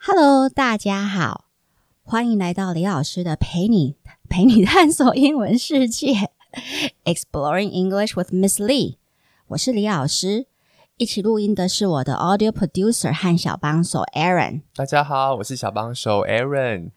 Hello，大家好，欢迎来到李老师的陪你陪你探索英文世界，Exploring English with Miss Lee。我是李老师，一起录音的是我的 Audio Producer 和小帮手 Aaron。大家好，我是小帮手 Aaron。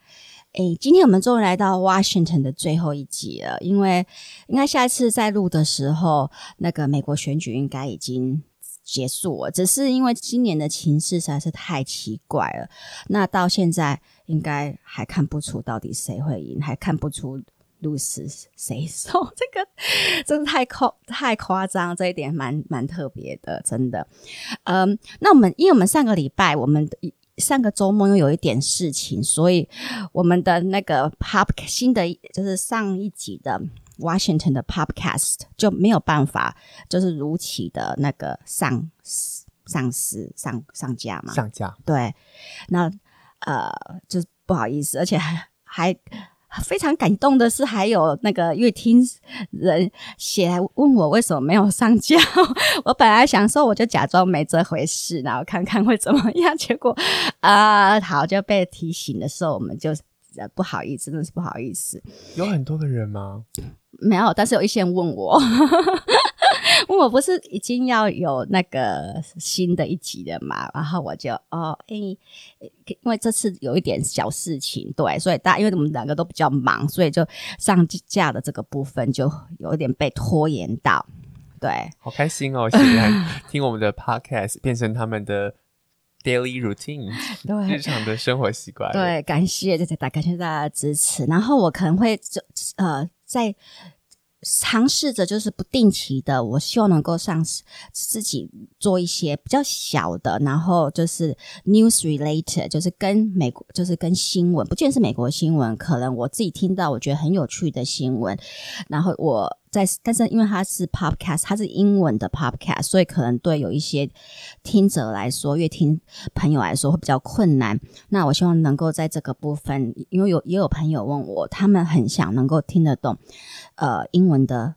诶，今天我们终于来到 Washington 的最后一集了，因为应该下一次再录的时候，那个美国选举应该已经。结束了，只是因为今年的情势实在是太奇怪了。那到现在应该还看不出到底谁会赢，还看不出鹿死谁手。这个真的太夸太夸张，这一点蛮蛮特别的，真的。嗯，那我们因为我们上个礼拜，我们上个周末又有一点事情，所以我们的那个 pop 新的就是上一集的。Washington 的 Podcast 就没有办法，就是如期的那个上上市上上架嘛？上架对，那呃，就是不好意思，而且还还非常感动的是，还有那个乐听人写来问我为什么没有上架。我本来想说，我就假装没这回事，然后看看会怎么样。结果啊、呃，好就被提醒的时候，我们就不好意思，真的是不好意思。有很多的人吗？没有，但是有一些人问我，问我不是已经要有那个新的一集了嘛？然后我就哦，哎，因为这次有一点小事情，对，所以大因为我们两个都比较忙，所以就上架的这个部分就有一点被拖延到。对，好开心哦！现在听我们的 podcast 变成他们的 daily routine，对，日常的生活习惯。对，感谢大家，感谢大家的支持。然后我可能会就呃。在尝试着，就是不定期的，我希望能够上自己做一些比较小的，然后就是 news related，就是跟美国，就是跟新闻，不见是美国新闻，可能我自己听到我觉得很有趣的新闻，然后我。在，但是因为它是 podcast，它是英文的 podcast，所以可能对有一些听者来说，越听朋友来说会比较困难。那我希望能够在这个部分，因为有也有朋友问我，他们很想能够听得懂，呃，英文的。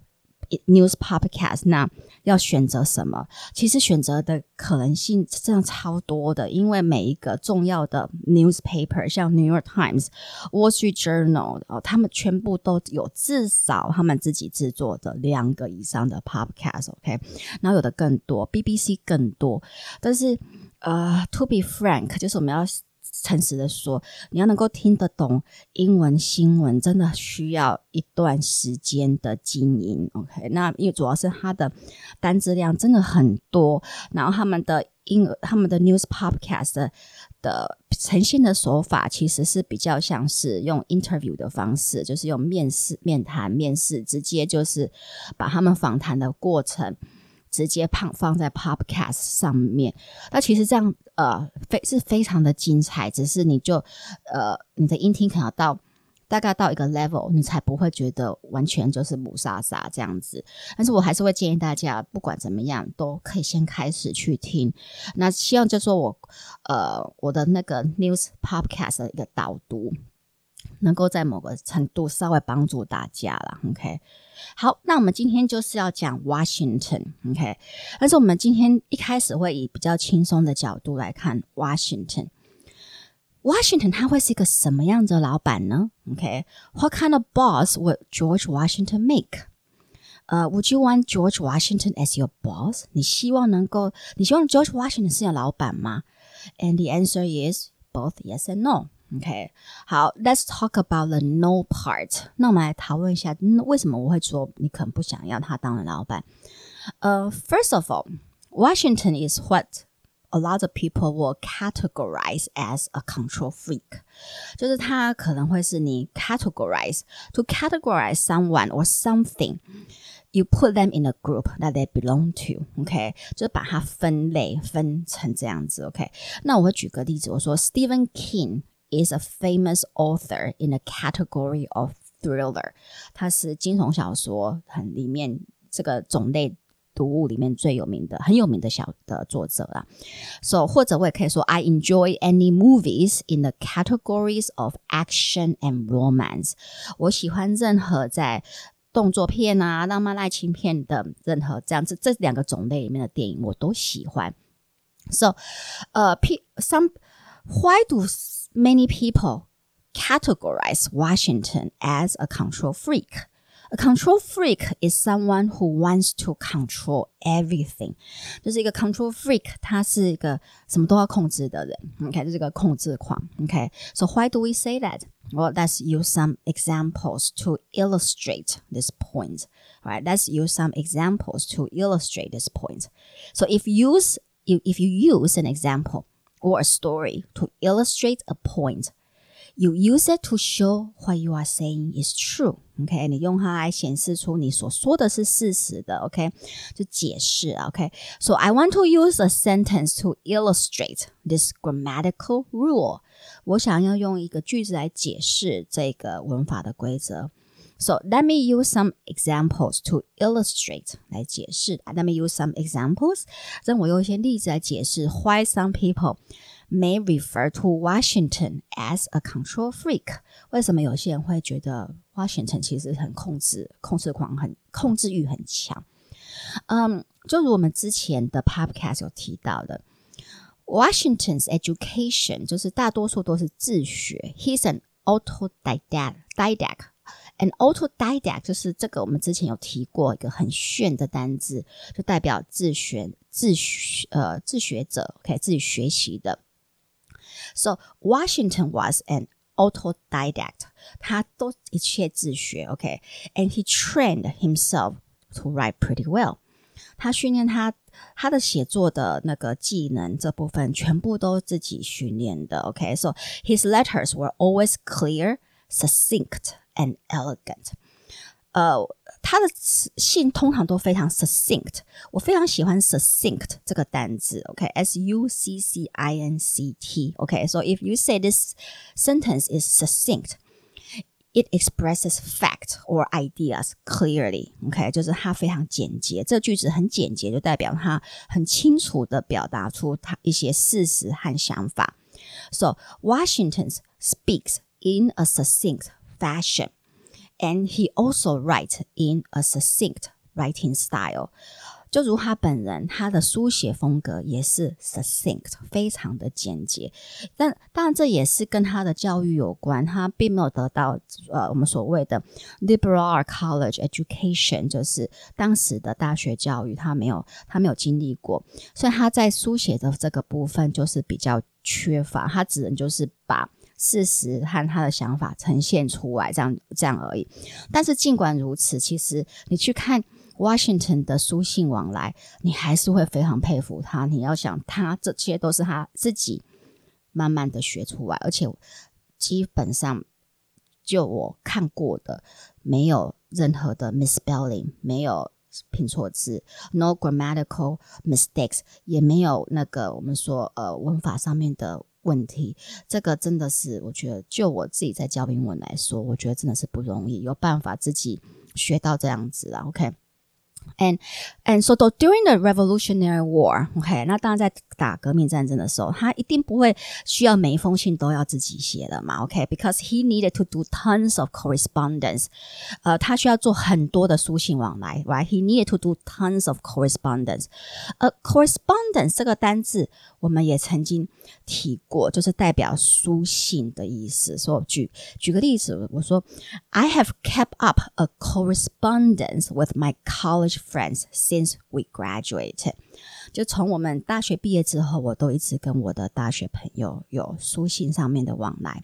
News podcast，那要选择什么？其实选择的可能性这样超多的，因为每一个重要的 newspaper，像 New York Times、Wall Street Journal，哦，他们全部都有至少他们自己制作的两个以上的 podcast，OK，然后有的更多，BBC 更多。但是，呃，to be frank，就是我们要。诚实的说，你要能够听得懂英文新闻，真的需要一段时间的经营。OK，那因为主要是它的单字量真的很多，然后他们的英他们的 news podcast 的，的呈现的手法其实是比较像是用 interview 的方式，就是用面试、面谈、面试，直接就是把他们访谈的过程。直接放放在 Podcast 上面，那其实这样呃非是非常的精彩，只是你就呃你的音听可能到大概到一个 level，你才不会觉得完全就是雾煞煞这样子。但是我还是会建议大家，不管怎么样都可以先开始去听。那希望就说我呃我的那个 News Podcast 的一个导读。能够在某个程度稍微帮助大家了，OK。好，那我们今天就是要讲 Washington，OK。但是我们今天一开始会以比较轻松的角度来看 Washington。Washington 他会是一个什么样的老板呢？OK，What kind of boss would George Washington make？呃，uh，Would you want George Washington as your boss？你希望能够，你希望 George Washington 是你的老板吗？And the answer is both yes and no。 OK，好，Let's talk about the no part。那我们来讨论一下，为什么我会说你可能不想要他当老板？呃、uh，First of all，Washington is what a lot of people will categorize as a control freak，就是他可能会是你 categorize to categorize someone or something。You put them in a group that they belong to, OK，就是把它分类分成这样子，OK。那我会举个例子，我说 Stephen King。 is a famous author in a category of thriller。他是惊悚小说很里面这个种类读物里面最有名的、很有名的小的作者啦。So 或者我也可以说，I enjoy any movies in the categories of action and romance。我喜欢任何在动作片啊、浪漫爱情片的任何这样子这两个种类里面的电影，我都喜欢。So，呃，P some。 Why do many people categorize Washington as a control freak? A control freak is someone who wants to control everything，就是一个 control freak，他是一个什么都要控制的人。OK，就是一个控制狂。OK，so why do we say that? Well, let's use some examples to illustrate this point. Alright, let's use some examples to illustrate this point. So if use if you use an example or a story to illustrate a point. You use it to show what you are saying is true. OK，你用它来显示出你所说的是事实的。OK，就解释。OK，so I want to use a sentence to illustrate this grammatical rule。我想要用一个句子来解释这个文法的规则。 So let me use some examples to illustrate 来解释。Let me use some examples。让我用一些例子来解释 why some people。May refer to Washington as a control freak。为什么有些人会觉得 Washington 其实很控制、控制狂、很控制欲很强？嗯，就如我们之前的 Podcast 有提到的，Washington's education 就是大多数都是自学。He's an autodidact。 An autodidact 就是这个，我们之前有提过一个很炫的单字，就代表自学、自学呃自学者，OK，自己学习的。So Washington was an autodidact，他都一切自学，OK，and、okay? he trained himself to write pretty well。他训练他他的写作的那个技能这部分全部都自己训练的，OK，so、okay? his letters were always clear, succinct and elegant。呃，他的信通常都非常 succinct，我非常喜欢 succinct 这个单字，OK，S U C C I N C T，OK，so if you say this sentence is succinct。It expresses fact or ideas clearly，OK，、okay? 就是它非常简洁。这个句子很简洁，就代表它很清楚地表达出它一些事实和想法。So Washington speaks in a succinct fashion。And he also writes in a succinct writing style，就如他本人，他的书写风格也是 succinct，非常的简洁。但当然，这也是跟他的教育有关，他并没有得到呃我们所谓的 liberal art college education，就是当时的大学教育，他没有他没有经历过，所以他在书写的这个部分就是比较缺乏，他只能就是把。事实和他的想法呈现出来，这样这样而已。但是尽管如此，其实你去看 Washington 的书信往来，你还是会非常佩服他。你要想，他这些都是他自己慢慢的学出来，而且基本上就我看过的，没有任何的 misspelling，没有拼错字，no grammatical mistakes，也没有那个我们说呃文法上面的。问题，这个真的是，我觉得就我自己在教英文来说，我觉得真的是不容易，有办法自己学到这样子啦，OK。And and so during the Revolutionary War，OK，那当然在打革命战争的时候，他一定不会需要每一封信都要自己写的嘛，OK，because he needed to do tons of correspondence，呃，他需要做很多的书信往来，right？He needed to do tons of correspondence。呃，correspondence 这个单字我们也曾经提过，就是代表书信的意思。所以举举个例子，我说，I have kept up a correspondence with my college friends since we graduated，就从我们大学毕业之后，我都一直跟我的大学朋友有书信上面的往来。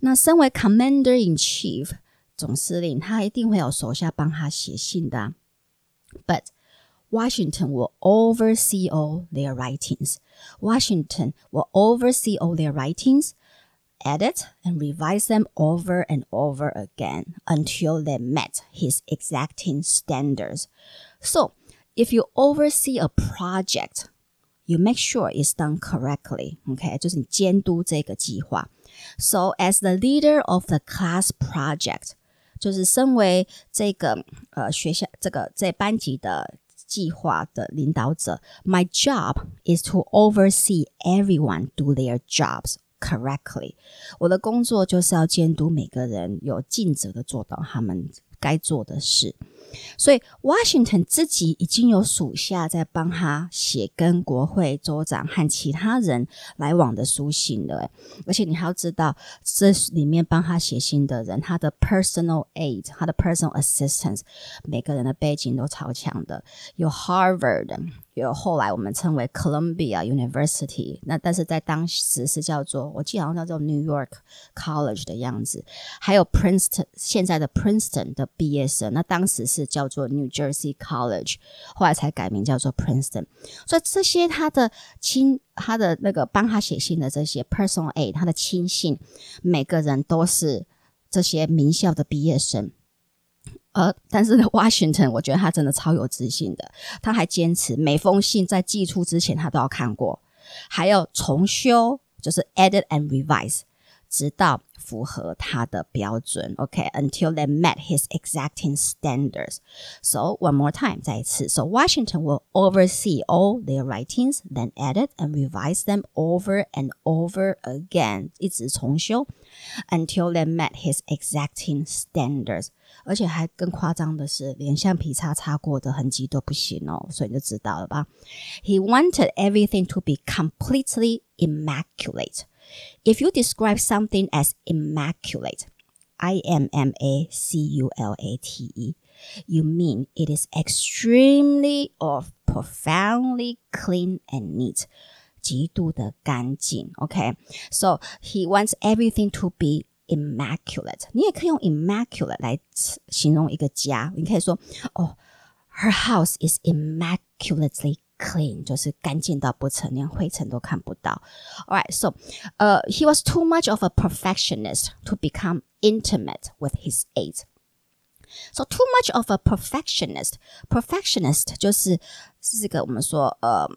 那身为 Commander in Chief 总司令，他一定会有手下帮他写信的。But Washington will oversee all their writings. Washington will oversee all their writings. Edit and revise them over and over again until they met his exacting standards. So, if you oversee a project, you make sure it's done correctly. Okay，就是你监督这个计划。So, as the leader of the class project，就是身为这个呃学校这个在班级的计划的领导者，my job is to oversee everyone do their jobs。 Correctly，我的工作就是要监督每个人有尽责的做到他们该做的事。所以，Washington 自己已经有属下在帮他写跟国会州长和其他人来往的书信了。而且，你还要知道，这里面帮他写信的人，他的 personal aid，他的 personal assistants，每个人的背景都超强的，有 Harvard。有后来我们称为 Columbia University，那但是在当时是叫做，我记得好像叫做 New York College 的样子，还有 Princeton 现在的 Princeton 的毕业生，那当时是叫做 New Jersey College，后来才改名叫做 Princeton。所以这些他的亲，他的那个帮他写信的这些 personal aid，他的亲信，每个人都是这些名校的毕业生。呃，但是 Washington，我觉得他真的超有自信的。他还坚持每封信在寄出之前，他都要看过，还要重修，就是 edit and revise，直到符合他的标准。OK，until、okay? they met his exacting standards. So one more time，再一次。So Washington will oversee all their writings, then edit and revise them over and over again，一直重修，until they met his exacting standards。而且还更夸张的是，连橡皮擦擦过的痕迹都不行哦，所以你就知道了吧？He wanted everything to be completely immaculate. If you describe something as immaculate, I M M A C U L A T E, you mean it is extremely or profoundly clean and neat. 极度的干净，OK? So he wants everything to be immaculate，你也可以用 immaculate 来形容一个家。你可以说，哦，her house is immaculately clean，就是干净到不成，连灰尘都看不到。All right, so, 呃、uh,，he was too much of a perfectionist to become intimate with his aides. So too much of a perfectionist, perfectionist 就是是这个我们说呃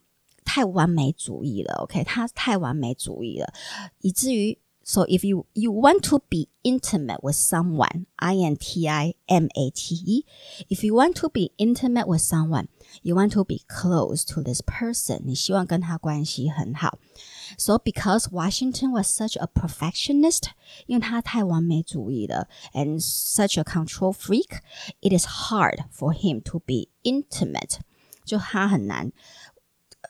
太完美主义了。OK，他太完美主义了，以至于。So if you you want to be intimate with someone, I N T I M A T E, if you want to be intimate with someone, you want to be close to this person. 你希望跟他关系很好。So because Washington was such a perfectionist, 因为他太完美主义了，and such a control freak, it is hard for him to be intimate. 就他很难。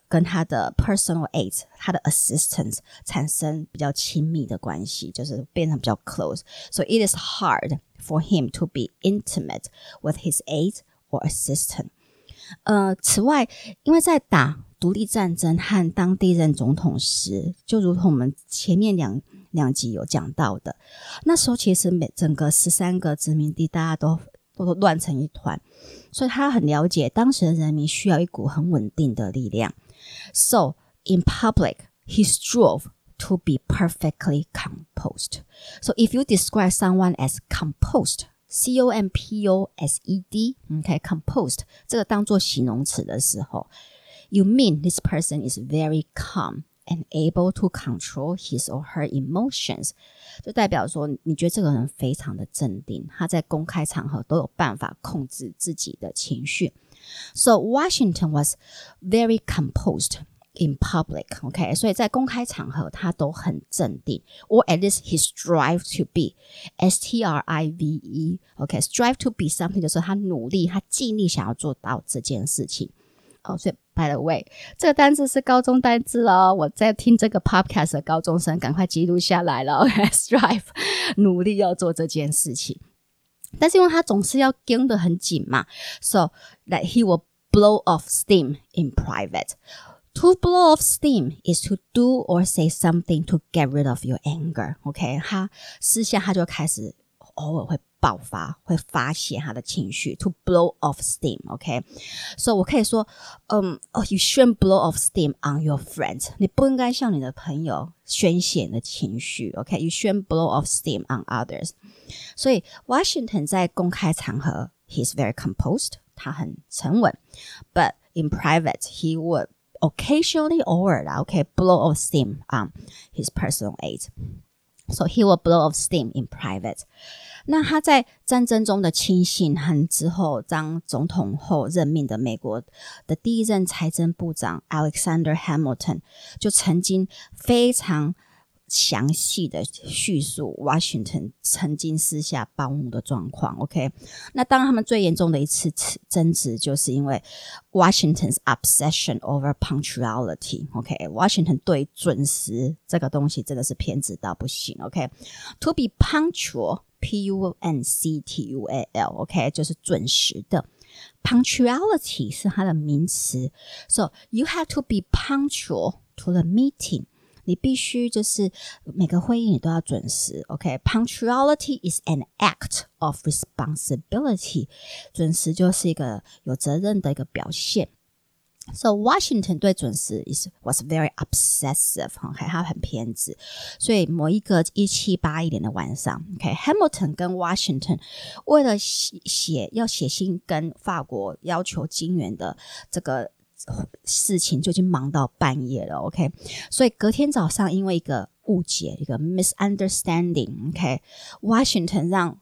跟他的 personal aides，他的 assistants 产生比较亲密的关系，就是变成比较 close。So it is hard for him to be intimate with his aides or assistant。 呃，此外，因为在打独立战争和当第一任总统时，就如同我们前面两两集有讲到的，那时候其实每整个十三个殖民地大家都都都乱成一团，所以他很了解当时的人民需要一股很稳定的力量。So in public, he strove to be perfectly composed. So if you describe someone as composed, C O M P O S E D, okay, composed 这个当做形容词的时候，you mean this person is very calm and able to control his or her emotions，就代表说你觉得这个人非常的镇定，他在公开场合都有办法控制自己的情绪。So Washington was very composed in public. OK，所以在公开场合他都很镇定，or at least he strive to be. S T R I V E. OK，strive to be something 就是他努力，他尽力想要做到这件事情。哦，所以 by the way，这个单字是高中单字哦。我在听这个 podcast 的高中生，赶快记录下来了。OK，strive，努力要做这件事情。但是因为他总是要跟得很紧嘛，so that he will blow off steam in private. To blow off steam is to do or say something to get rid of your anger. OK，他私下他就开始偶尔会爆发，会发泄他的情绪。To blow off steam. OK，so、okay? 我可以说，嗯，哦，you shouldn't blow off steam on your friends. 你不应该向你的朋友宣泄你的情绪。OK，you、okay? shouldn't blow off steam on others. 所以，Washington 在公开场合，he's very composed，他很沉稳。But in private, he would occasionally, 偶尔啦，OK, blow off steam on his personal aide. So he will blow off steam in private. 那他在战争中的亲信和之后当总统后任命的美国的第一任财政部长 Alexander Hamilton 就曾经非常。 详细的叙述 Washington 曾经私下暴怒的状况。OK，那当他们最严重的一次争执，就是因为 Washington's obsession over punctuality。OK，Washington 对准时这个东西真的是偏执到不行。OK，to be punctual，P U N C T U A L，OK，就是准时的。Punctuality 是它的名词，so you have to be punctual to the meeting。你必须就是每个会议你都要准时，OK？Punctuality is an act of responsibility，准时就是一个有责任的一个表现。So Washington 对准时 is was very obsessive，OK？他很偏执，所以某一个一七八一年的晚上，OK？Hamilton 跟 Washington 为了写写要写信跟法国要求金援的这个。事情就已经忙到半夜了，OK，所以隔天早上因为一个误解，一个 misunderstanding，OK，Washington、让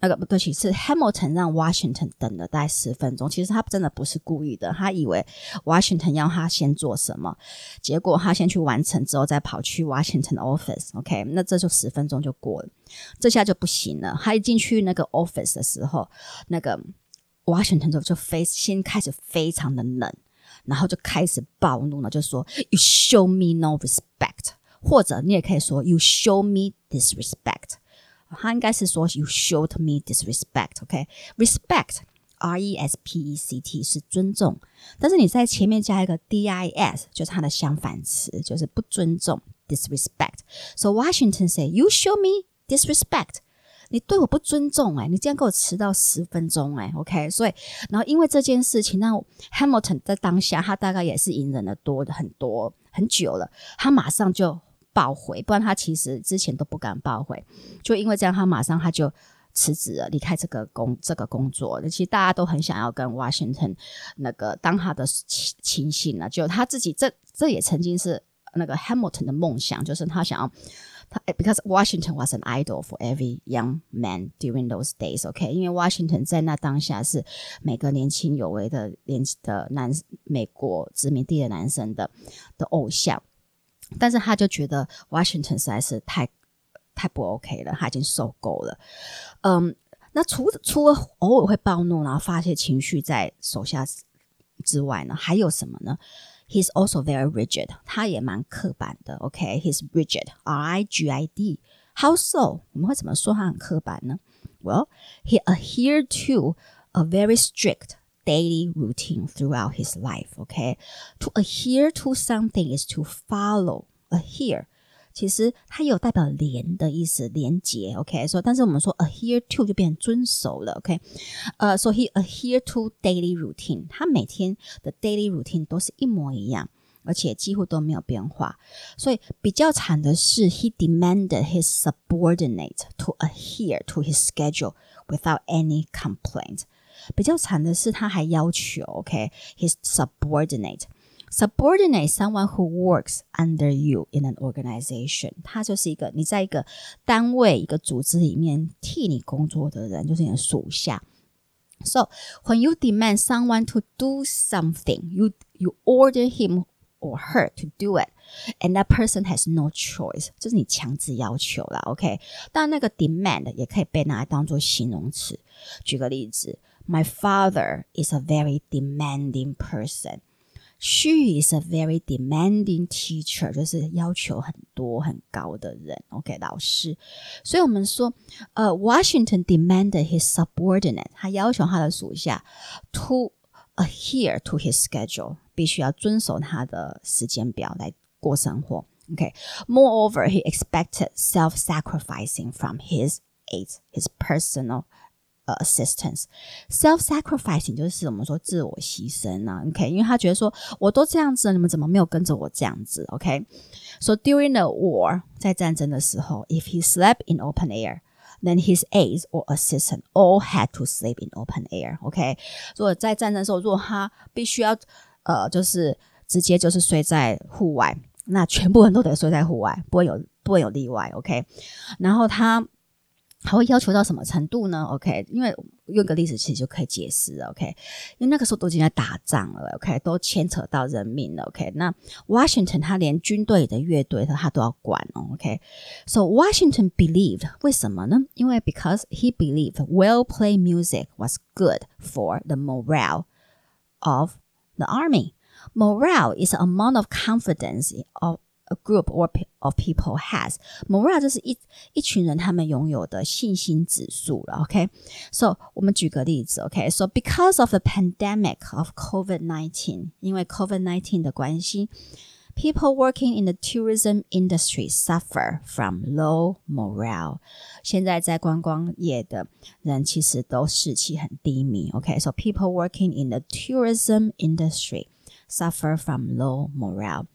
那个不对，其实是 Hamilton 让 Washington 等了大概十分钟。其实他真的不是故意的，他以为 Washington 要他先做什么，结果他先去完成之后再跑去 Washington office，OK，、那这就十分钟就过了，这下就不行了。他一进去那个 office 的时候，那个 Washington 就就非先开始非常的冷。然后就开始暴怒了，就说 "You show me no respect"，或者你也可以说 "You show me disrespect"。他应该是说 "You showed me disrespect"，OK？Respect，R-E-S-P-E-C-T 是尊重，但是你在前面加一个 D-I-S，就是它的相反词，就是不尊重 disrespect。So Washington say "You show me disrespect"。 你对我不尊重哎、你竟然给我迟到十分钟哎、，OK？所以，然后因为这件事情，那 Hamilton 在当下，他大概也是隐忍了多的很多很久了，他马上就爆回，不然他其实之前都不敢爆回，就因为这样，他马上他就辞职了，离开这个工这个工作。其实大家都很想要跟 Washington 那个当他的亲亲信了，就他自己这这也曾经是那个 Hamilton 的梦想，就是他想要。Because Washington was an idol for every young man during those days, OK？因为 Washington 在那当下是每个年轻有为的年轻的男美国殖民地的男生的的偶像，但是他就觉得 Washington 实在是太太不 OK 了，他已经受够了。嗯，那除除了偶尔会暴怒，然后发泄情绪在手下之外呢，还有什么呢 ？He's also very rigid，他也蛮刻板的。OK，he's、okay? rigid，R-I-G-I-D。How so？我们会怎么说他很刻板呢？Well, he adhered to a very strict daily routine throughout his life. OK，to、okay? adhere to something is to follow. Adhere。 其实它有代表连的意思，连结，OK，所以但是我们说 adhere to 就变成遵守了，OK，呃，所以 he adhere to daily routine，他每天的 daily routine 都是一模一样，而且几乎都没有变化。所以比较惨的是，he demanded his subordinate to adhere to his schedule without any complaint。比较惨的是，他还要求，OK，his subordinate。 Subordinate someone who works under you in an organization，他就是一个你在一个单位、一个组织里面替你工作的人，就是你的属下。So when you demand someone to do something, you you order him or her to do it, and that person has no choice，就是你强制要求了，OK？但那个 demand 也可以被拿来当做形容词。举个例子，My father is a very demanding person。 She is a very demanding teacher，就是要求很多很高的人。OK，老师。所以我们说，呃，Washington demanded his subordinate，他要求他的属下 to adhere to his schedule，必须要遵守他的时间表来过生活。OK，moreover，he expected self-sacrificing from his aides, his personal。 呃，assistance，self-sacrificing 就是我们说自我牺牲啊，OK，因为他觉得说我都这样子了，你们怎么没有跟着我这样子？OK，so during the war，在战争的时候，if he slept in open air，then his aides or assistant all had to sleep in open air，OK，如果在战争的时候，如果他必须要呃，就是直接就是睡在户外，那全部人都得睡在户外，不会有不会有例外，OK，然后他。还会要求到什么程度呢？OK，因为用个例子其实就可以解释了。OK，因为那个时候都已经在打仗了。OK，都牵扯到人命了。OK，那 Washington 他连军队的乐队他他都要管哦。OK，so Washington believed 为什么呢？因为 because he believed well played music was good for the morale of the army. Morale is an amount of confidence of A group or of people has morale 就是一一群人他们拥有的信心指数了。OK，so、okay? 我们举个例子。OK，so、okay? because of the pandemic of COVID-19，因为 COVID-19 的关系，people working in the tourism industry suffer from low morale。现在在观光业的人其实都士气很低迷。OK，so、okay? people working in the tourism industry suffer from low morale。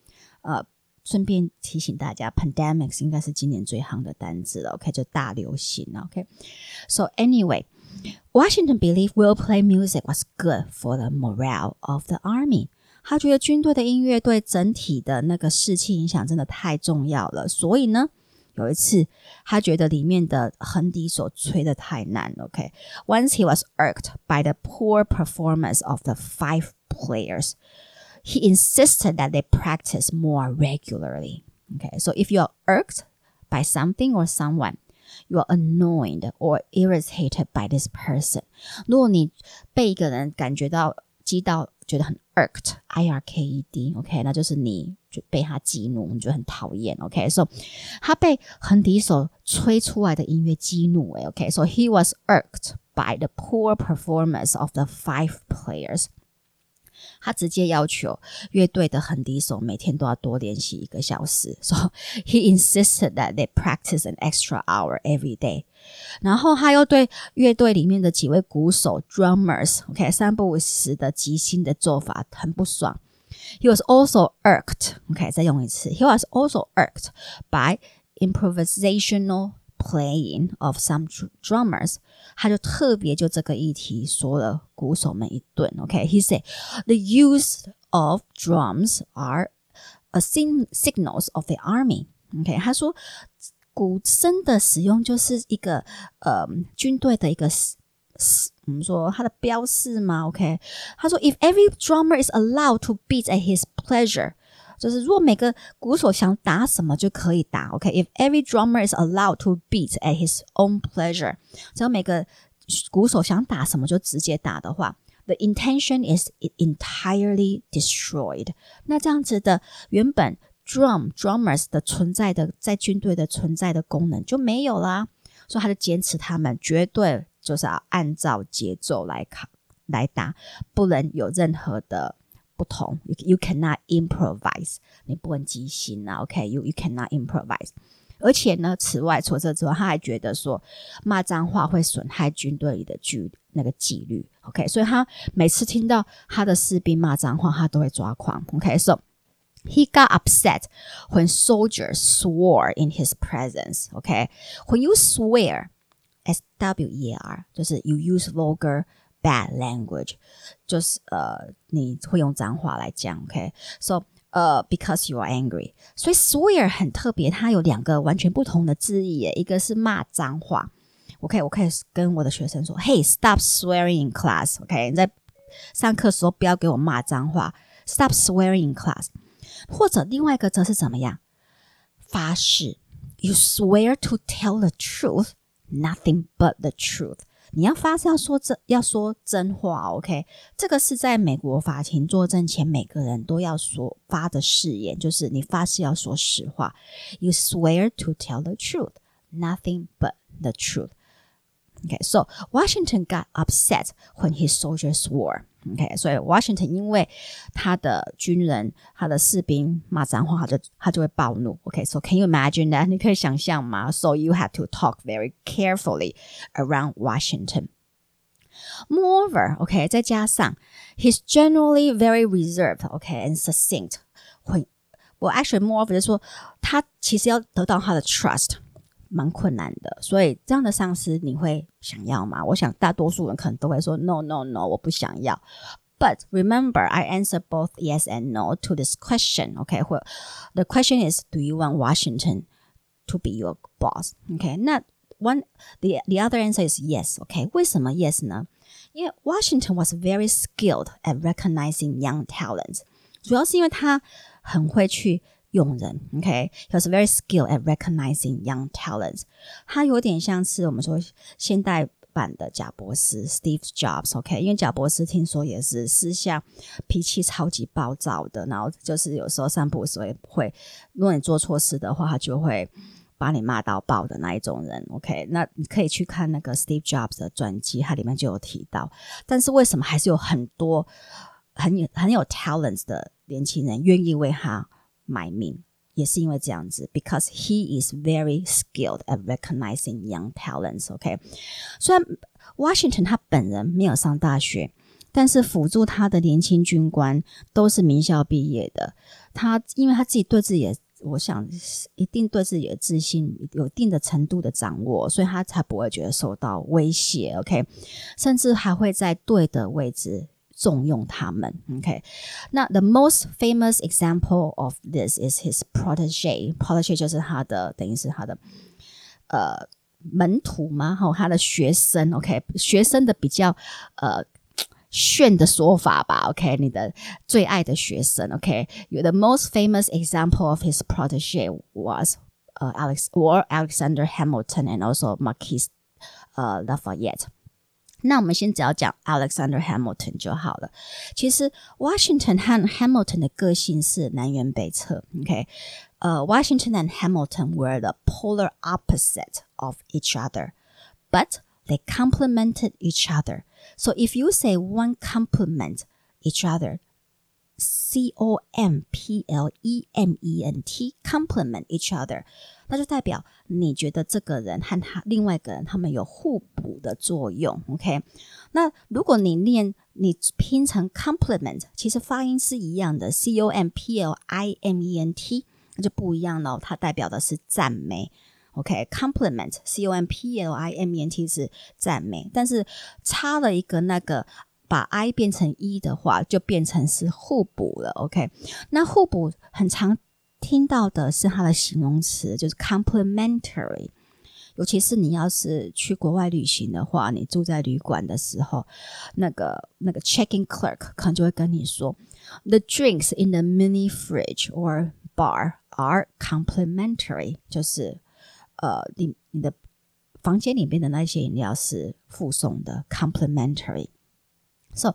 呃。 顺便提醒大家，pandemics 应该是今年最夯的单字了，OK，就大流行了，OK。So anyway，Washington believed well played music was good for the morale of the army。他觉得军队的音乐对整体的那个士气影响真的太重要了，所以呢，有一次他觉得里面的横笛手吹得太难，OK。Once he was irked by the poor performance of the five players。 He insisted that they practice more regularly. Okay, so if you are irked by something or someone, you are annoyed or irritated by this person. 如果你被一个人感觉到激到，觉得很 irked，i r k e d，OK，那就是你就被他激怒，你觉得很讨厌，OK，so 他被横笛手吹出来的音乐激怒，诶，OK，so he was irked by the poor performance of the five players. 他直接要求乐队的横笛手每天都要多练习一个小时，so he insisted that they practice an extra hour every day。然后他又对乐队里面的几位鼓手 drummers，OK，三不五时的即兴的做法很不爽。He was also irked，OK，再用一次，He was also irked by improvisational。Playing of some drummers，他就特别就这个议题说了鼓手们一顿。OK，he said the use of drums are a signals of the army。OK，他说鼓声的使用就是一个呃军队的一个我们说它的标示吗？OK，他说 if every drummer is allowed to beat at his pleasure。 就是如果每个鼓手想打什么就可以打，OK？If、every drummer is allowed to beat at his own pleasure，只要每个鼓手想打什么就直接打的话，the intention is entirely destroyed。那这样子的原本 drum drummers 的存在的在军队的存在的功能就没有啦。所以他就坚持他们绝对就是要按照节奏来考来打，不能有任何的。不同，you you cannot improvise，你不能即兴啊，OK，you you cannot improvise。而且呢，此外，除此之外，他还觉得说骂脏话会损害军队里的纪那个纪律，OK，所以他每次听到他的士兵骂脏话，他都会抓狂，OK，so he got upset when soldiers swore in his presence，OK，when you swear，S W E A R，就是 you use vulgar。 Bad language，就是呃，你会用脏话来讲，OK？So，呃，because you are angry，所以 swear 很特别，它有两个完全不同的字义耶，一个是骂脏话，OK？我可以跟我的学生说，Hey，stop swearing in class，OK？你在上课时候不要给我骂脏话，Stop swearing in class。或者另外一个则是怎么样？发誓，You swear to tell the truth，nothing but the truth。 你要发誓要说真要说真话，OK？这个是在美国法庭作证前每个人都要说发的誓言，就是你发誓要说实话。You swear to tell the truth, nothing but the truth. OK, so Washington got upset when his soldiers swore. OK，所以 Washington 因为他的军人、他的士兵骂脏话，他就他就会暴怒。OK，so、okay, can you imagine that？你可以想象吗？So you have to talk very carefully around Washington. Moreover, OK，再加上 he's generally very reserved. OK, and succinct. 会，我 actually moreover 就是说他其实要得到他的 trust。 蛮困难的，所以这样的上司你会想要吗？我想大多数人可能都会说 no no no，我不想要。But remember, I answer both yes and no to this question. Okay, well, the question is, do you want Washington to be your boss? Okay，那 one the the other answer is yes. OK，为什么 yes 呢？因为 Washington was very skilled at recognizing young talents，主要是因为他很会去 用人。OK，he was very skilled at recognizing young talents。他有点像是我们说现代版的贾伯斯 Steve Jobs。OK，因为贾伯斯听说也是私下脾气超级暴躁的，然后就是有时候散步的时候会，如果你做错事的话，他就会。把你骂到爆的那一种人，OK？那你可以去看那个 Steve Jobs 的传记，它里面就有提到。但是为什么还是有很多很有很有 talents 的年轻人愿意为他买命？也是因为这样子，because he is very skilled at recognizing young talents。OK？虽然 Washington 他本人没有上大学，但是辅助他的年轻军官都是名校毕业的。他因为他自己对自己也。我想一定对自己的自信有一定的程度的掌握，所以他才不会觉得受到威胁。OK，甚至还会在对的位置重用他们。OK，那 the most famous example of this is his protege。protege 就是他的，等于是他的呃门徒嘛，哈，他的学生。OK，学生的比较呃。炫的说法吧，OK，你的最爱的学生，OK，the most famous example of his protege was 呃、uh, Alex or Alexander Hamilton and also Marquis 呃、uh, Lafayette。 那我们先只要讲 Alexander Hamilton 就好了。其实 Washington 和 Hamilton 的个性是南辕北辙，OK，呃、uh,，Washington and Hamilton were the polar opposite of each other，but They complemented each other. So if you say one complement each other, C O M P L E M E N T, complement each other，那就代表你觉得这个人和他另外一个人他们有互补的作用。OK，那如果你念你拼成 complement，其实发音是一样的，C O M P L I M E N T，那就不一样了，它代表的是赞美。OK，compliment，C、okay, O M P L I M E N T 是赞美，但是差了一个那个，把 I 变成 E 的话，就变成是互补了。OK，那互补很常听到的是它的形容词，就是 complementary。尤其是你要是去国外旅行的话，你住在旅馆的时候，那个那个 checking clerk 可能就会跟你说，The drinks in the mini fridge or bar are complementary，就是。呃，你你的房间里面的那些饮料是附送的，complimentary。So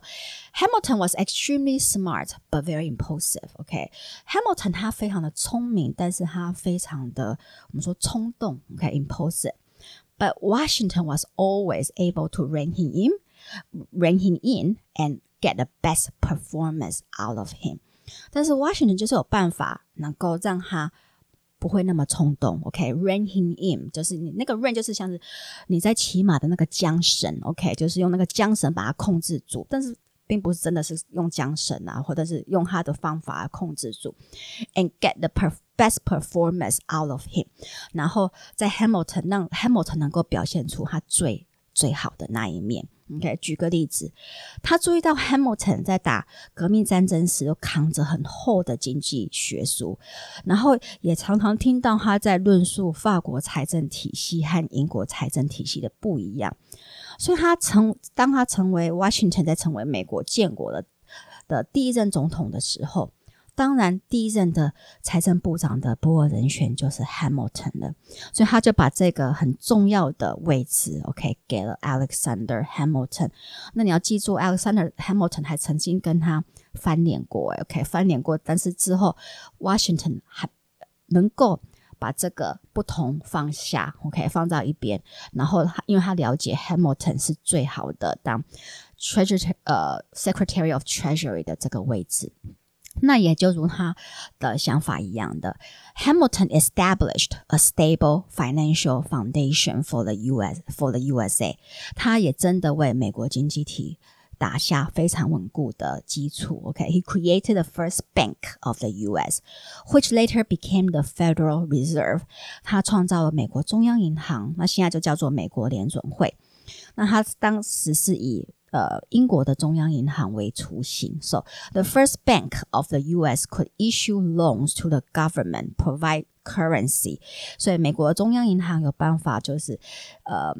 Hamilton was extremely smart but very impulsive. OK, Hamilton 他非常的聪明，但是他非常的我们说冲动。OK, impulsive. But Washington was always able to rein him in, rein him in, and get the best performance out of him. 但是 Washington 就是有办法能够让他。 不会那么冲动，OK，rain、him in，就是你那个 rein 就是像是你在骑马的那个缰绳，OK，就是用那个缰绳把它控制住，但是并不是真的是用缰绳啊，或者是用他的方法控制住，and get the per best performance out of him，然后在 Hamilton 让 Hamilton 能够表现出他最最好的那一面。OK，举个例子，他注意到 Hamilton 在打革命战争时都扛着很厚的经济学书，然后也常常听到他在论述法国财政体系和英国财政体系的不一样，所以他成当他成为 Washington 在成为美国建国的的第一任总统的时候。当然，第一任的财政部长的不二人选就是 Hamilton 了，所以他就把这个很重要的位置，OK，给了 Alexander Hamilton。那你要记住，Alexander Hamilton 还曾经跟他翻脸过，OK，翻脸过。但是之后，Washington 还能够把这个不同放下，OK，放到一边。然后，因为他了解 Hamilton 是最好的当 Treasury 呃 Secretary of Treasury 的这个位置。那也就如他的想法一样的，Hamilton established a stable financial foundation for the U.S. for the USA。他也真的为美国经济体打下非常稳固的基础。OK，he、created the first bank of the U.S., which later became the Federal Reserve。他创造了美国中央银行，那现在就叫做美国联准会。那他当时是以呃，英国的中央银行为雏形，so the first bank of the U.S. could issue loans to the government, provide currency，所以美国的中央银行有办法就是呃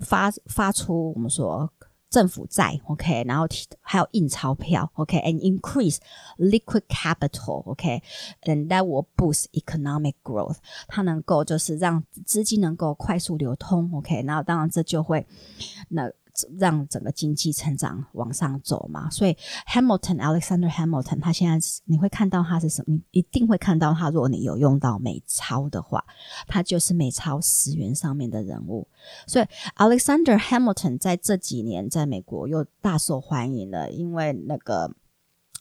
发发出我们说。政府债，OK，然后还有印钞票，OK，and、okay? increase liquid capital，OK，and、okay? that will boost economic growth。它能够就是让资金能够快速流通，OK，然后当然这就会那。 让整个经济成长往上走嘛，所以 Hamilton Alexander Hamilton 他现在你会看到他是什么？你一定会看到他。如果你有用到美钞的话，他就是美钞十元上面的人物。所以 Alexander Hamilton 在这几年在美国又大受欢迎了，因为那个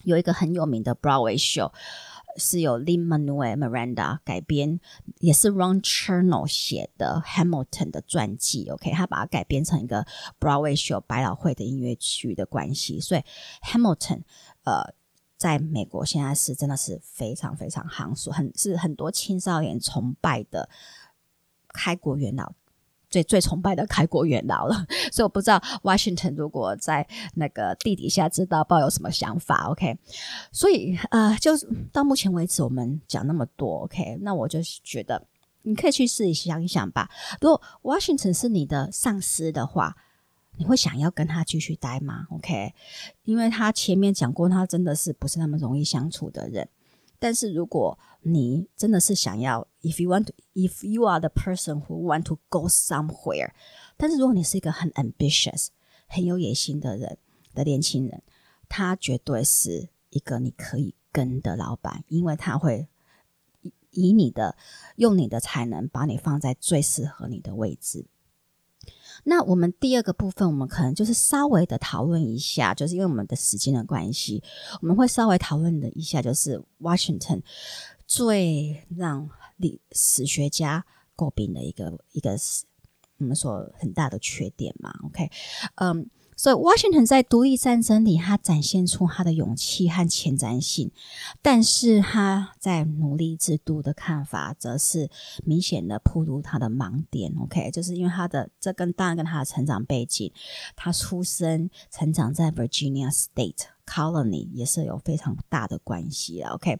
有一个很有名的 Broadway show。是由 Lin-Manuel Miranda 改编，也是 Ron Chernow 写的 Hamilton 的传记。OK，他把它改编成一个 Broadway show 百老汇的音乐剧的关系，所以 Hamilton 呃，在美国现在是真的是非常非常夯，所很是很多青少年崇拜的开国元老。最最崇拜的开国元老了，所以我不知道 Washington 如果在那个地底下知道，抱有什么想法。OK，所以呃，就到目前为止我们讲那么多。OK，那我就觉得你可以去试一想一想吧。如果 Washington 是你的上司的话，你会想要跟他继续待吗？OK，因为他前面讲过，他真的是不是那么容易相处的人。但是如果你真的是想要，if you want, if you are the person who want to go somewhere，但是如果你是一个很 ambitious、很有野心的人的年轻人，他绝对是一个你可以跟的老板，因为他会以你的用你的才能把你放在最适合你的位置。那我们第二个部分，我们可能就是稍微的讨论一下，就是因为我们的时间的关系，我们会稍微讨论的一下，就是 Washington 最让历史学家诟病的一个一个我们说很大的缺点嘛。OK，嗯、所以，Washington 在独立战争里，他展现出他的勇气和前瞻性，但是他在奴隶制度的看法，则是明显的铺露他的盲点。OK，就是因为他的这跟当然跟他的成长背景，他出生成长在 Virginia State。Colony 也是有非常大的关系啊。OK，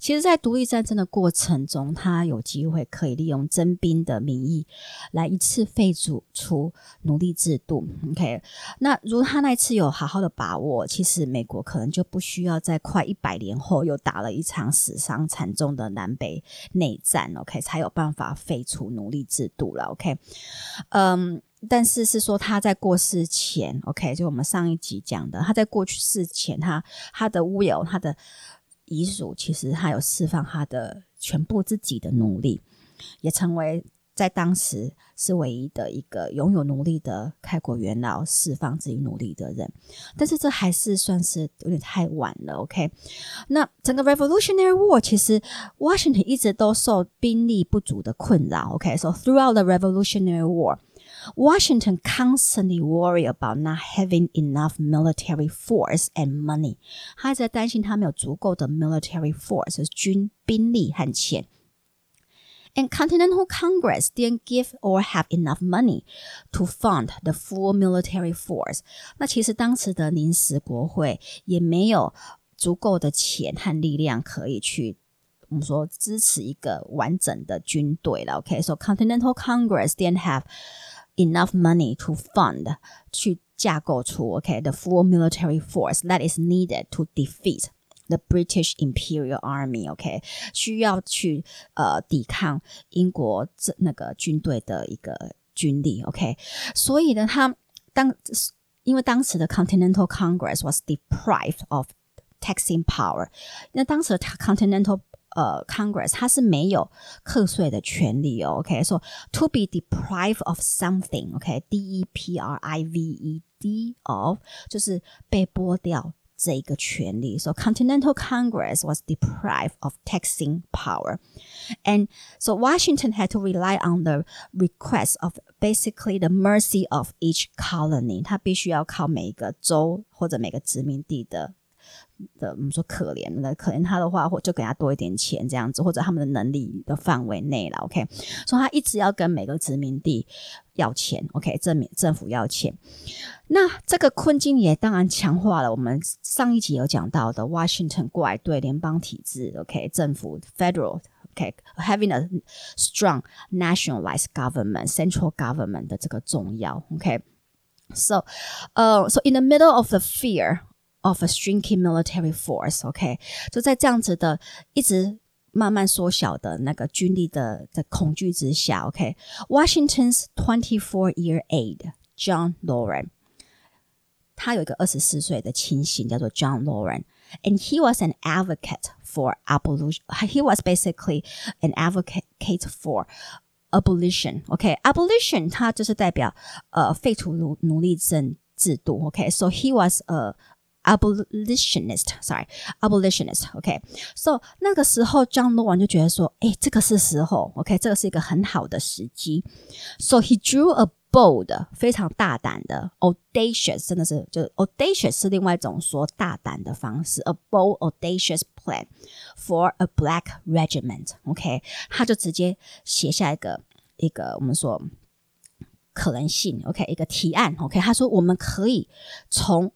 其实，在独立战争的过程中，他有机会可以利用征兵的名义来一次废除出奴隶制度。OK，那如他那次有好好的把握，其实美国可能就不需要在快一百年后又打了一场死伤惨重的南北内战。OK，才有办法废除奴隶制度了。OK，嗯。但是是说他在过世前，OK，就我们上一集讲的，他在过去世前，他他的 will，他的遗嘱，其实他有释放他的全部自己的奴隶，也成为在当时是唯一的一个拥有奴隶的开国元老，释放自己奴隶的人。但是这还是算是有点太晚了，OK。那整个 Revolutionary War 其实 Washington 一直都受兵力不足的困扰，OK，so throughout the Revolutionary War。Washington constantly worry about not having enough military force and money。他一直在担心他没有足够的 military force，就是军兵力和钱。And Continental Congress didn't give or have enough money to fund the full military force。那其实当时的临时国会也没有足够的钱和力量可以去我们说支持一个完整的军队了。OK，so Continental Congress didn't have enough money to fund 去架构出 OK the full military force that is needed to defeat the British Imperial Army OK 需要去呃抵抗英国这那个军队的一个军力 OK 所以呢，他当因为当时的 Continental Congress was deprived of taxing power，那当时的 Continental 呃、uh,，Congress 它是没有课税的权利哦。OK，so、okay? to be deprived of something，OK，D、okay? E P R I V E D of 就是被剥掉这个权利。So Continental Congress was deprived of taxing power, and so Washington had to rely on the request of basically the mercy of each colony。他必须要靠每一个州或者每个殖民地的。 的我们说可怜的，可怜他的话，或就给他多一点钱这样子，或者他们的能力的范围内了。OK，所以他一直要跟每个殖民地要钱。OK，证明政府要钱。那这个困境也当然强化了我们上一集有讲到的 Washington 过来对联邦体制。OK，政府 Federal。OK，having、okay? a strong nationalized government, central government 的这个重要。OK，so，呃，so in the middle of the fear of a shrinking military force，OK，、okay? 就在这样子的一直慢慢缩小的那个军力的的恐惧之下，OK，Washington's、okay? twenty-four-year aide John Loring，他有一个二十四岁的亲信叫做 John Loring，and he was an advocate for abolition. He was basically an advocate for abolition. OK, abolition 它就是代表呃废除奴奴隶制制度。OK, so he was a abolitionist. Sorry, abolitionist. OK, so 那个时候 John l o w n 就觉得说，诶，这个是时候。OK，这个是一个很好的时机。So he drew a bold 非常大胆的 audacious 真的是就 audacious 是另外一种说大胆的方式 a bold audacious plan for a black regiment OK 他就直接写下一个一个我们说可能性 OK 一个提案 OK 他说我们可以从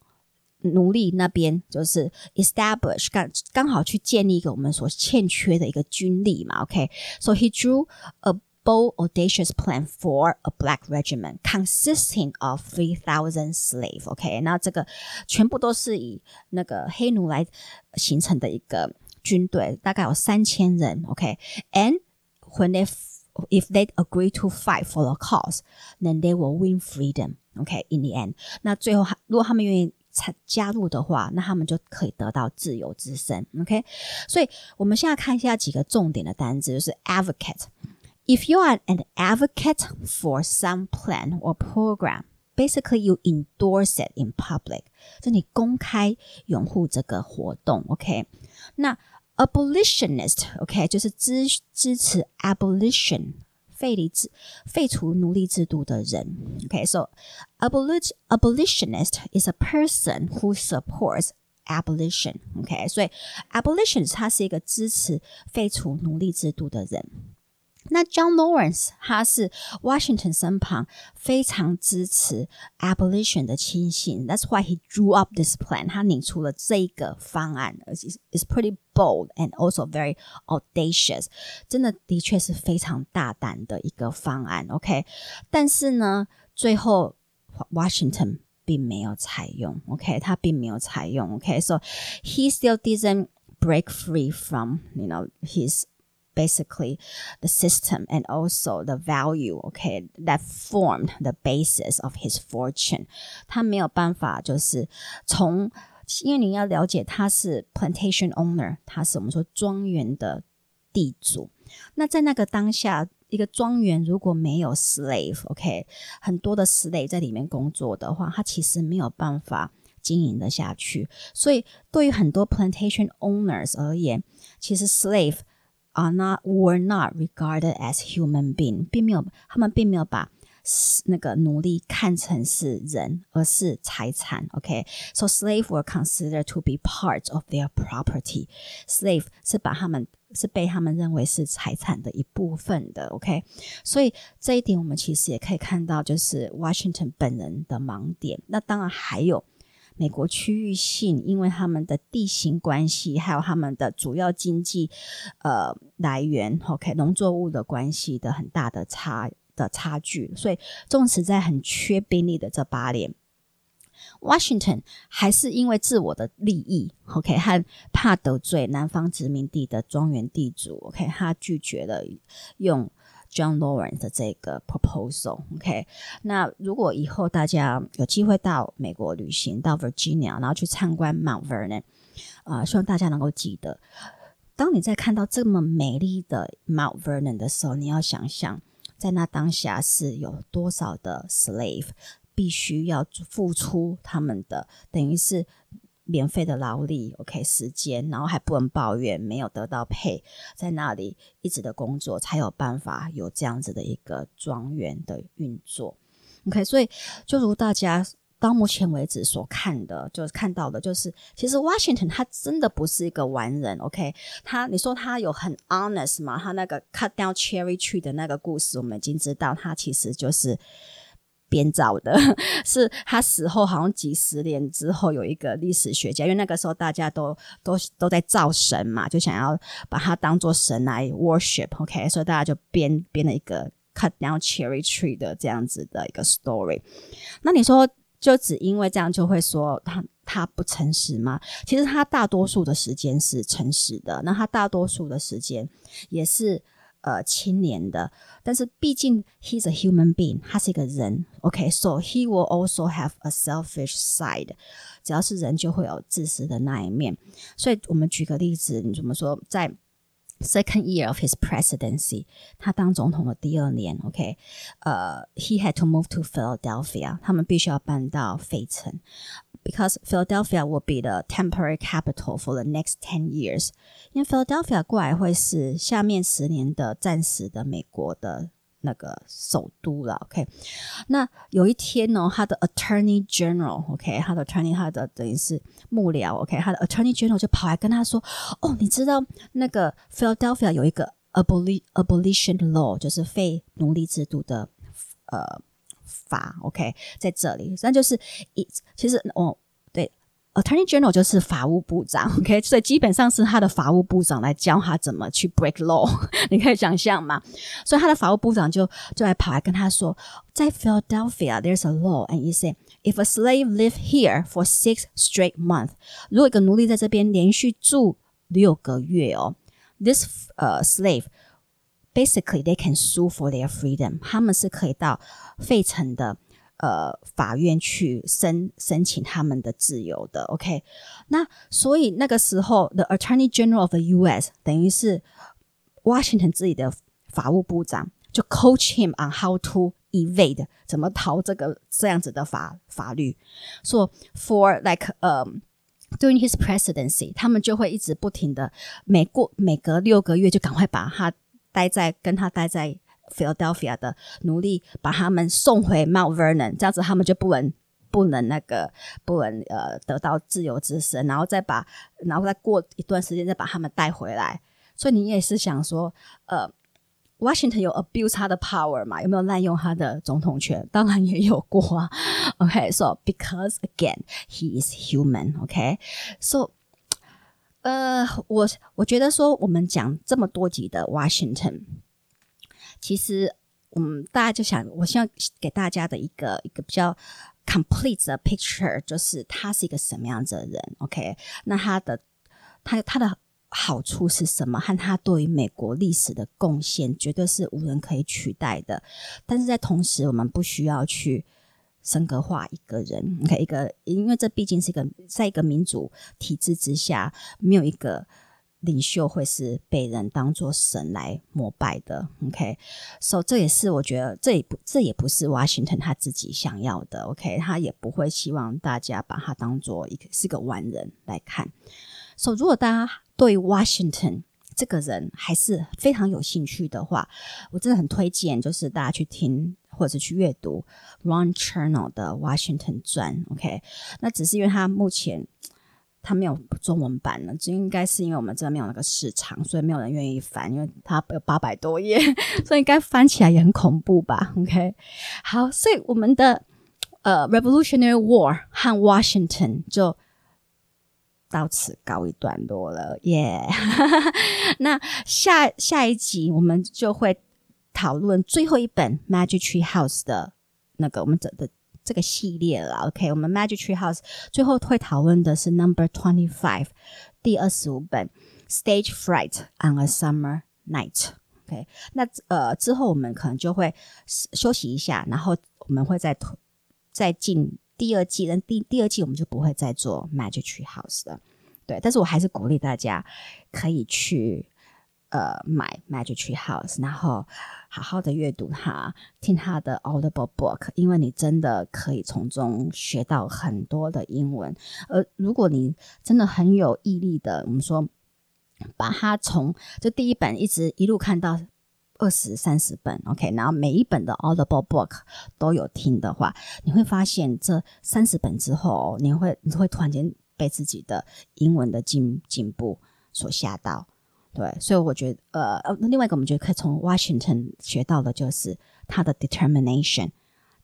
奴隶那边就是 establish 刚刚好去建立一个我们所欠缺的一个军力嘛 OK so he drew a bold, audacious plan for a black regiment consisting of three thousand slaves. OK，那这个全部都是以那个黑奴来形成的一个军队，大概有三千人。OK，and、okay? when they if they agree to fight for the cause, then they will win freedom. OK，in、okay? the end，那最后如果他们愿意 参加入的话，那他们就可以得到自由之身。OK，所以我们现在看一下几个重点的单字，就是 advocate。If you are an advocate for some plan or program, basically you endorse it in public，就你公开拥护这个活动，OK？那 abolitionist，OK，、就是支支持 abolition 废立制废除奴隶制度的人，OK？So abolitionist is a person who supports abolition，OK？、所以 abolitionist 他是一个支持废除奴隶制度的人。那 John Lawrence 他是 Washington 身旁非常支持 abolition 的亲信，That's why he drew up this plan。他拟出了这个方案，而且 is pretty bold and also very audacious。真的的确是非常大胆的一个方案。OK，但是呢，最后 Washington 并没有采用。OK，他并没有采用。OK，so、okay? he still didn't break free from you know his basically the system and also the value, okay, that formed the basis of his fortune. 他没有办法，就是从，因为你要了解他是 plantation owner，他是我们说庄园的地主。那在那个当下，一个庄园如果没有 slave，OK，很多的 slave 在里面工作的话，他其实没有办法经营得下去。所以对于很多 plantation owners 而言，其实 slave are not were not regarded as human being，并没有，他们并没有把那个奴隶看成是人，而是财产。OK，so、okay? slave were considered to be part of their property。slave 是把他们是被他们认为是财产的一部分的。OK，所以这一点我们其实也可以看到，就是 Washington 本人的盲点。那当然还有。 美国区域性，因为他们的地形关系，还有他们的主要经济呃来源，OK，农作物的关系的很大的差的差距，所以纵使在很缺兵力的这八年，Washington 还是因为自我的利益，OK，和怕得罪南方殖民地的庄园地主，OK，他拒绝了用。John Lawrence 的这个 proposal，OK，那如果以后大家有机会到美国旅行，到 Virginia，然后去参观 Mount Vernon，啊、希望大家能够记得，当你在看到这么美丽的 Mount Vernon 的时候，你要想象，在那当下是有多少的 slave 必须要付出他们的，等于是。免费的劳力，OK，时间，然后还不能抱怨没有得到配在那里一直的工作，才有办法有这样子的一个庄园的运作，OK，所以就如大家到目前为止所看的，就是看到的，就是其实 Washington 他真的不是一个完人，OK，他你说他有很 honest 吗？他那个 cut down cherry tree 的那个故事，我们已经知道，他其实就是。编造的，是他死后好像几十年之后，有一个历史学家，因为那个时候大家都都都在造神嘛，就想要把他当做神来 worship，OK，所以大家就编编了一个 cut down cherry tree 的这样子的一个 story。那你说，就只因为这样就会说他他不诚实吗？其实他大多数的时间是诚实的，那他大多数的时间也是。呃，青年的，但是毕竟 he's a human being，他是一个人，OK，so、he will also have a selfish side。只要是人，就会有自私的那一面。所以我们举个例子，你怎么说，在 second year of his presidency，他当总统的第二年，OK，呃、he had to move to Philadelphia，他们必须要搬到费城。Because Philadelphia will be the temporary capital for the next ten years，因为 Philadelphia 过来会是下面十年的暂时的美国的那个首都了。OK，那有一天呢，他的 Attorney General，OK，他的 Attorney，他的等于是幕僚，OK，他的 Attorney General 就跑来跟他说：“哦，你知道那个 Philadelphia 有一个 abolition abolition law，就是废奴隶制度的呃。” 法 OK，在这里，那就是一其实哦，对，Attorney General 就是法务部长 OK，所以基本上是他的法务部长来教他怎么去 break law，你可以想象吗？所以他的法务部长就就来跑来跟他说，在 Philadelphia there's a law，and you say if a slave live here for six straight month，如果一个奴隶在这边连续住六个月哦，this 呃、slave。Basically, they can sue for their freedom. 他们是可以到费城的呃法院去申申请他们的自由的。OK，那所以那个时候，the Attorney General of the U.S. 等于是 Washington 自己的法务部长，就 coach him on how to evade 怎么逃这个这样子的法法律。So for like um during his presidency，他们就会一直不停的每过每隔六个月就赶快把他。 待在跟他待在 Philadelphia 的奴隶，把他们送回 Mount Vernon，这样子他们就不能不能那个不能呃得到自由之身，然后再把然后再过一段时间再把他们带回来。所以你也是想说，呃，Washington 有 abuse 他的 power 嘛？有没有滥用他的总统权？当然也有过啊。OK，so、because again he is human。OK，so。呃，我我觉得说我们讲这么多集的 Washington，其实嗯大家就想，我希望给大家的一个一个比较 complete 的 picture，就是他是一个什么样子的人。OK，那他的他他的好处是什么？和他对于美国历史的贡献，绝对是无人可以取代的。但是在同时，我们不需要去。升格化一个人，OK，一个，因为这毕竟是一个，在一个民主体制之下，没有一个领袖会是被人当做神来膜拜的，OK，so 这也是我觉得，这也不，这也不是 Washington 他自己想要的，OK，他也不会希望大家把他当做一个是个完人来看。So 如果大家对 Washington 这个人还是非常有兴趣的话，我真的很推荐，就是大家去听。或者去阅读 Ron Chernow 的《Washington 传》，OK，那只是因为他目前他没有中文版了，这应该是因为我们这没有那个市场，所以没有人愿意翻，因为它有八百多页，所以应该翻起来也很恐怖吧？OK，好，所以我们的呃 Revolutionary War 和 Washington 就到此告一段落了，耶、yeah. 那下下一集我们就会。讨论最后一本 Magic Tree House 的那个我们整的这个系列了，OK？我们 Magic Tree House 最后会讨论的是 Number Twenty Five 第二十五本 Stage Fright on a Summer Night，OK？那呃之后我们可能就会休息一下，然后我们会再再进第二季，但第第二季我们就不会再做 Magic Tree House 了，对？但是我还是鼓励大家可以去。呃，买 Magic Tree House，然后好好的阅读它，听它的 Audible Book，因为你真的可以从中学到很多的英文。而如果你真的很有毅力的，我们说把它从这第一本一直一路看到二十三十本，OK，然后每一本的 Audible Book 都有听的话，你会发现这三十本之后，你会你会突然间被自己的英文的进进步所吓到。对，所以我觉得，呃，呃，另外一个我们觉得可以从 Washington 学到的就是他的 determination，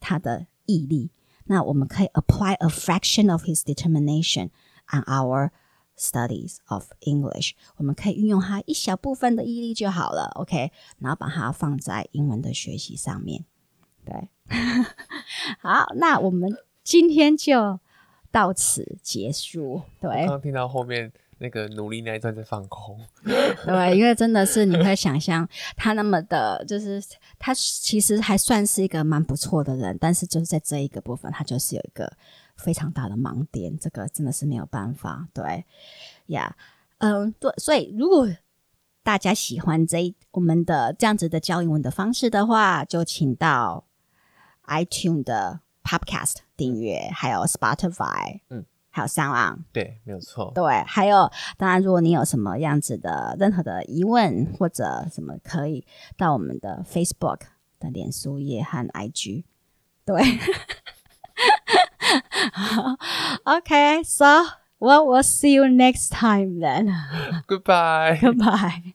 他的毅力。那我们可以 apply a fraction of his determination on our studies of English。我们可以运用他一小部分的毅力就好了，OK？然后把它放在英文的学习上面。对，好，那我们今天就到此结束。对，刚刚听到后面。那个努力那一段在放空，对，因为真的是你会想象他那么的，就是他其实还算是一个蛮不错的人，但是就是在这一个部分，他就是有一个非常大的盲点，这个真的是没有办法，对，呀，嗯，对，所以如果大家喜欢这一我们的这样子的教英文的方式的话，就请到 iTunes 的 Podcast 订阅，还有 Spotify，嗯。还有上网，对，没有错。对，还有，当然，如果你有什么样子的任何的疑问或者什么，可以到我们的 Facebook 的脸书页和 IG。对，OK，so well, we'll see you next time then. Goodbye. Goodbye.